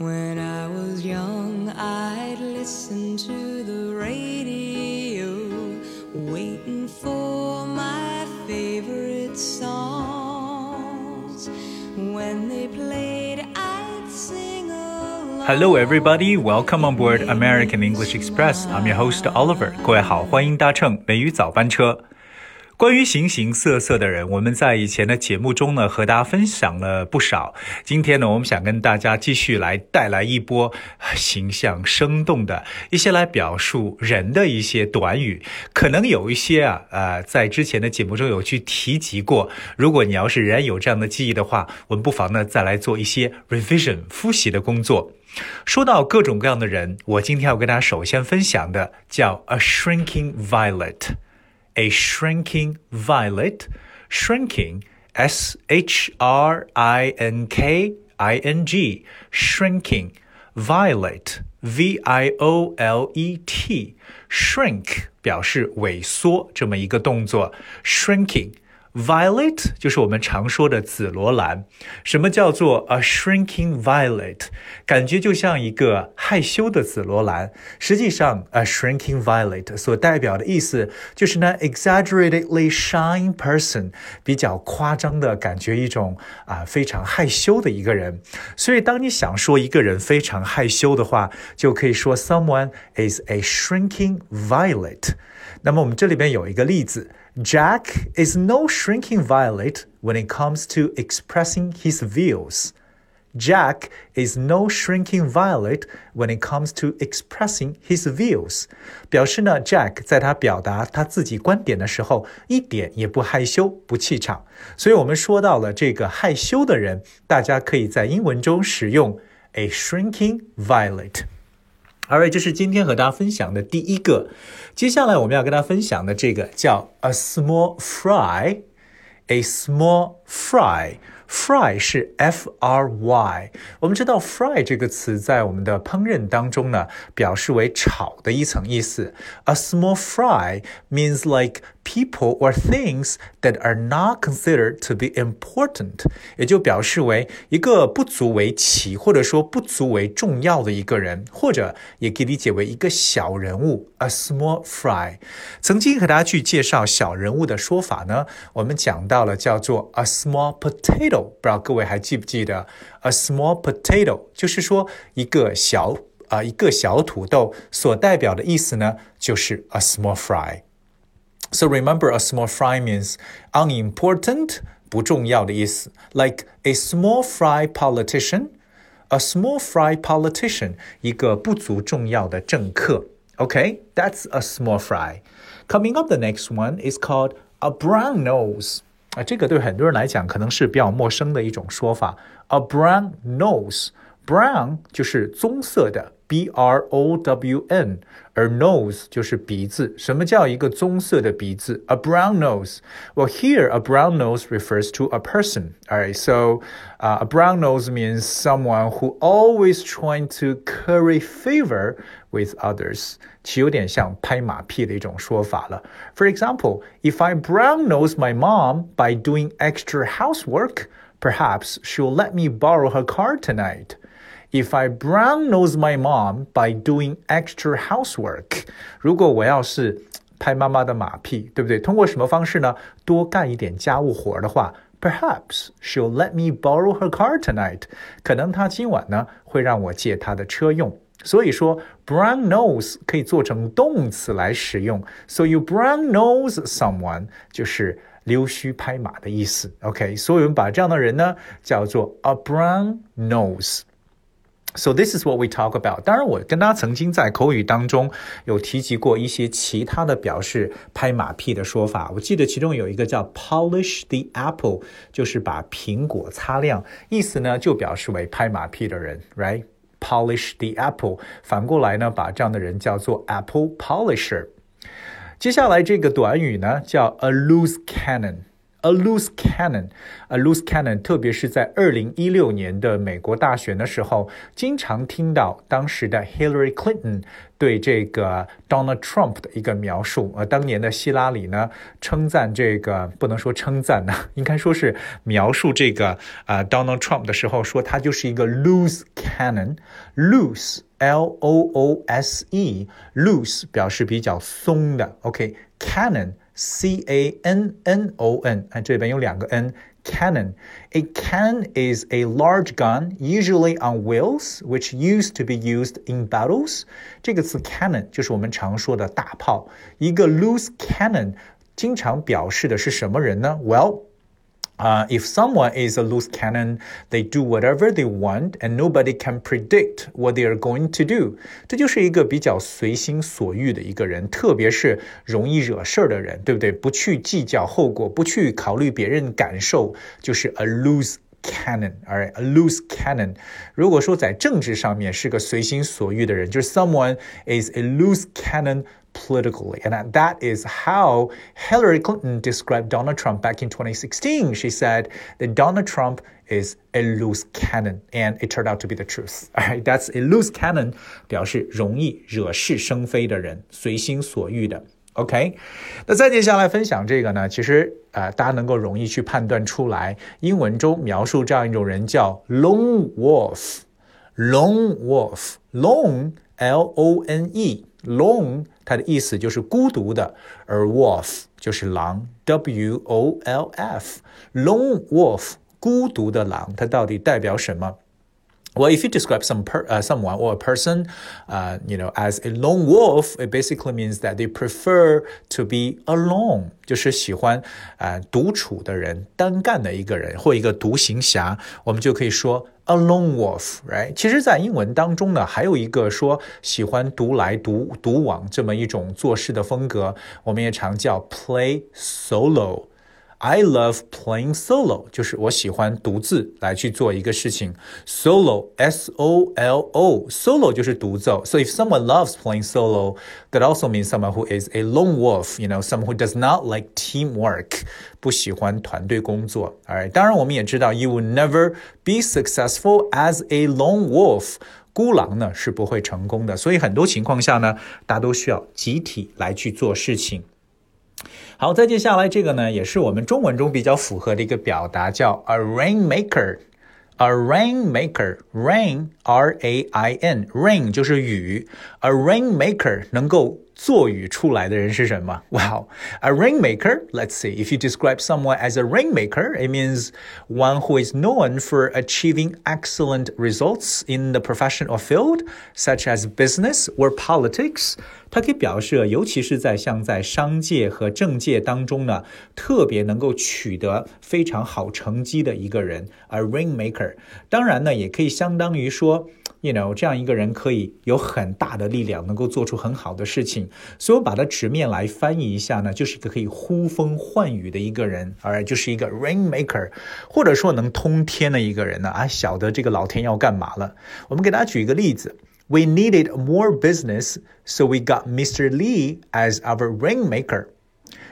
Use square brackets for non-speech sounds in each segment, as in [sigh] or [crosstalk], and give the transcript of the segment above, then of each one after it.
When I was young, I'd listen to the radio, waiting for my favorite songs. When they played, I'd sing along. Hello, everybody. Welcome on board American English Express. I'm your host Oliver. 各位好，欢迎搭乘美语早班车。 关于形形色色的人，我们在以前的节目中呢，和大家分享了不少。今天呢，我们想跟大家继续来带来一波形象生动的一些来表述人的一些短语。可能有一些啊，呃，在之前的节目中有去提及过。如果你要是仍然有这样的记忆的话，我们不妨呢再来做一些 revision 复习的工作。说到各种各样的人，我今天要跟大家首先分享的叫 a shrinking violet。a shrinking violet, shrinking, S H R I N K I N G, shrinking, violet, V I O L E T, shrink 表示萎缩这么一个动作，shrinking。 Violet 就是我们常说的紫罗兰。什么叫做 a shrinking violet？感觉就像一个害羞的紫罗兰。实际上，a shrinking violet 所代表的意思就是呢，exaggeratedly shy person，比较夸张的感觉，一种啊非常害羞的一个人。所以，当你想说一个人非常害羞的话，就可以说 someone is a shrinking violet。那么我们这里边有一个例子。Jack is no shrinking violet when it comes to expressing his views. Jack is no shrinking violet when it comes to expressing his views。表示呢，Jack 在他表达他自己观点的时候，一点也不害羞、不气场。所以，我们说到了这个害羞的人，大家可以在英文中使用 a shrinking violet。 Alright，这是今天和大家分享的第一个。接下来我们要跟大家分享的这个叫 a small fry，a small fry。Fry 是 F R Y，我们知道 fry 这个词在我们的烹饪当中呢，表示为炒的一层意思。A small fry means like people or things that are not considered to be important，也就表示为一个不足为奇或者说不足为重要的一个人，或者也可以理解为一个小人物。A small fry。曾经和大家去介绍小人物的说法呢，我们讲到了叫做 a small potato。 不知道各位还记不记得，a small potato 就是说一个小啊、呃、一个小土豆所代表的意思呢，就是 a small fry。So remember, a small fry means unimportant，不重要的意思。Like a small fry politician, a small fry politician，一个不足重要的政客。Okay, that's a small fry. Coming up, the next one is called a brown nose. 啊，这个对很多人来讲可能是比较陌生的一种说法。A brown nose，brown 就是棕色的 ，B R O W N，而 nose 就是鼻子。什么叫一个棕色的鼻子？A brown nose. Well, here a brown nose refers to a person. Alright, so uh, a brown nose means someone who always trying to curry favor with others，其实有点像拍马屁的一种说法了。For example, if I brown nose my mom by doing extra housework, perhaps she'll let me borrow her car tonight. If I brown nose my mom by doing extra housework，如果我要是拍妈妈的马屁，对不对？通过什么方式呢？多干一点家务活的话，perhaps she'll let me borrow her car tonight。可能她今晚呢会让我借她的车用。所以说，brown nose 可以做成动词来使用。So you brown nose someone 就是溜须拍马的意思。OK，所以我们把这样的人呢叫做 a brown nose。 So this is what we talk about。当然，我跟大家曾经在口语当中有提及过一些其他的表示拍马屁的说法。我记得其中有一个叫 polish the apple，就是把苹果擦亮，意思呢就表示为拍马屁的人，right？polish the apple，反过来呢，把这样的人叫做 apple polisher。接下来这个短语呢叫 a loose cannon。A loose cannon, a loose cannon，特别是在二零一六年的美国大选的时候，经常听到当时的 Hillary Clinton 对这个 Donald Trump 的一个描述。呃，当年的希拉里呢，称赞这个不能说称赞呢，应该说是描述这个啊 Donald Trump 的时候，说他就是一个 loose cannon。cannon，loose L O O S E loose 表示比较松的，OK，cannon C A N N O N，看这边有两个 n。Cannon. A cannon is a large gun, usually on wheels, which used to be used in battles. 这个词 cannon 就是我们常说的大炮。一个 loose cannon 经常表示的是什么人呢？Well, uh, if someone is a loose cannon, they do whatever they want, and nobody can predict what they are going to do. 这就是一个比较随心所欲的一个人，特别是容易惹事儿的人，对不对？不去计较后果，不去考虑别人感受，就是 a loose cannon, alright, a loose cannon. 如果说在政治上面是个随心所欲的人，就是 someone is a loose cannon politically. And that is how Hillary Clinton described Donald Trump back in 2016. She said that Donald Trump is a loose cannon, and it turned out to be the truth. [laughs] All right, that's a loose cannon，表示容易惹是生非的人，随心所欲的。OK，那再接下来分享这个呢，其实呃，大家能够容易去判断出来，英文中描述这样一种人叫 lone wolf。lone wolf，lone L O N ，lone 它的意思就是孤独的，而 wolf 就是狼，W O L F，lone wolf 孤独的狼，它到底代表什么？？well, if you describe some per, uh, someone or a person, uh, you know, as a lone wolf, it basically means that they prefer to be alone，就是喜欢呃独处的人、单干的一个人或一个独行侠，我们就可以说 a lone wolf，right？其实，在英文当中呢，还有一个说喜欢独来独独往这么一种做事的风格，我们也常叫 play solo。 I love playing solo，就是我喜欢独自来去做一个事情。Solo, S O L O, solo 就是独奏。So if someone loves playing solo, that also means someone who is a lone wolf. You know, someone who does not like teamwork，不喜欢团队工作。Alright，当然我们也知道，you will never be successful as a lone wolf。孤狼呢是不会成功的，所以很多情况下呢，大家都需要集体来去做事情。 好，再接下来这个呢，也是我们中文中比较符合的一个表达，叫 a rainmaker。a rainmaker，rain r a i n，rain 就是雨，a rainmaker 能够做雨出来的人是什么？Wow, a rainmaker. Let's see. If you describe someone as a rainmaker, it means one who is known for achieving excellent results in the profession or field, such as business or politics. 它可以表示，尤其是在像在商界和政界当中呢，特别能够取得非常好成绩的一个人，a rainmaker。当然呢，也可以相当于说 ，you know，这样一个人可以有很大的力量，能够做出很好的事情。所以我把它直面来翻译一下呢，就是一个可以呼风唤雨的一个人，而就是一个 rainmaker，或者说能通天的一个人呢，啊，晓得这个老天要干嘛了。我们给大家举一个例子。We needed more business, so we got Mr. Lee as our rainmaker.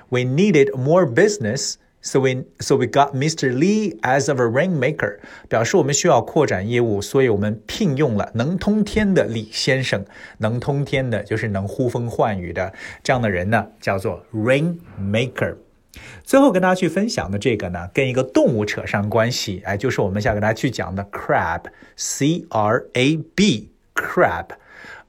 We needed more business, so we so we got Mr. Lee as our rainmaker. 表示我们需要扩展业务，所以我们聘用了能通天的李先生。能通天的就是能呼风唤雨的这样的人呢，叫做 rainmaker。最后跟大家去分享的这个呢，跟一个动物扯上关系，哎，就是我们想跟大家去讲的 crab，c r a b，crab。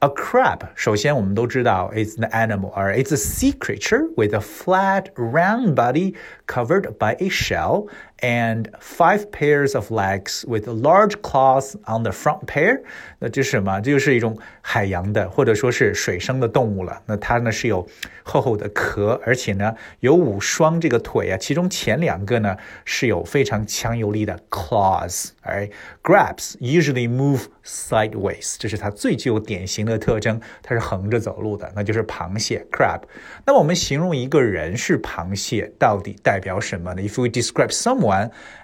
crab. A crab, 首先我们都知道 it's an animal, or it's a sea creature with a flat, round body covered by a shell and five pairs of legs with large claws on the front pair。那这是什么？这就是一种海洋的或者说是水生的动物了。那它呢是有厚厚的壳，而且呢有五双这个腿啊，其中前两个呢是有非常强有力的 claws。哎，grabs usually move sideways，这是它最具有典型的特征，它是横着走路的，那就是螃蟹 crab。那么我们形容一个人是螃蟹，到底代表什么呢？If we describe someone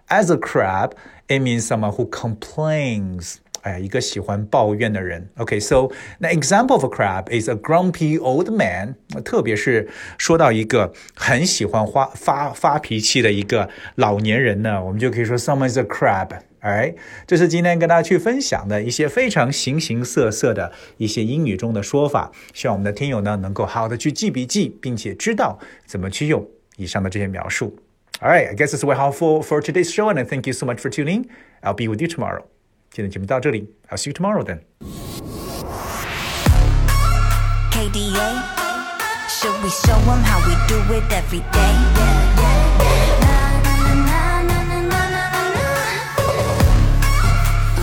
as a crab, it means someone who complains. 哎，一个喜欢抱怨的人。OK，so、the example of a crab is a grumpy old man。特别是说到一个很喜欢发发发脾气的一个老年人呢，我们就可以说 someone is a crab。哎，这是今天跟大家去分享的一些非常形形色色的一些英语中的说法，希望我们的听友呢能够好好的去记笔记，并且知道怎么去用以上的这些描述。All right, I guess that's all for for today's show, and I thank you so much for tuning. I'll be with you tomorrow. 今天节目到这里，I'll see you tomorrow then。 KDA. Should we show 'em how we do it every day?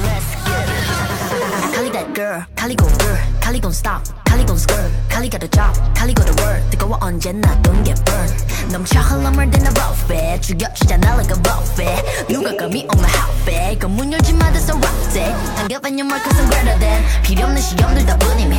Let's get it. Kali that girl, Kali go girl, Kali gon' stop, Kali gon' skirt, Kali got a job, Kali go to work. 뜨거워 언제나 don't get burned. 넘쳐 흘러물 than a buffet. 죽여주잖아 like a buffet. 누가 감히 on my outfit. 그문 열지 마, that's a rock day. 당겨봐 your mark cause I'm greater than. 필요 없는 시험들 다 뿐이미.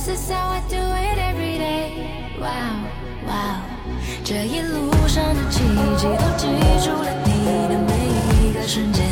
This is how I do it every day. Wow, wow. 这一路上的奇迹都记住了你的每一个瞬间。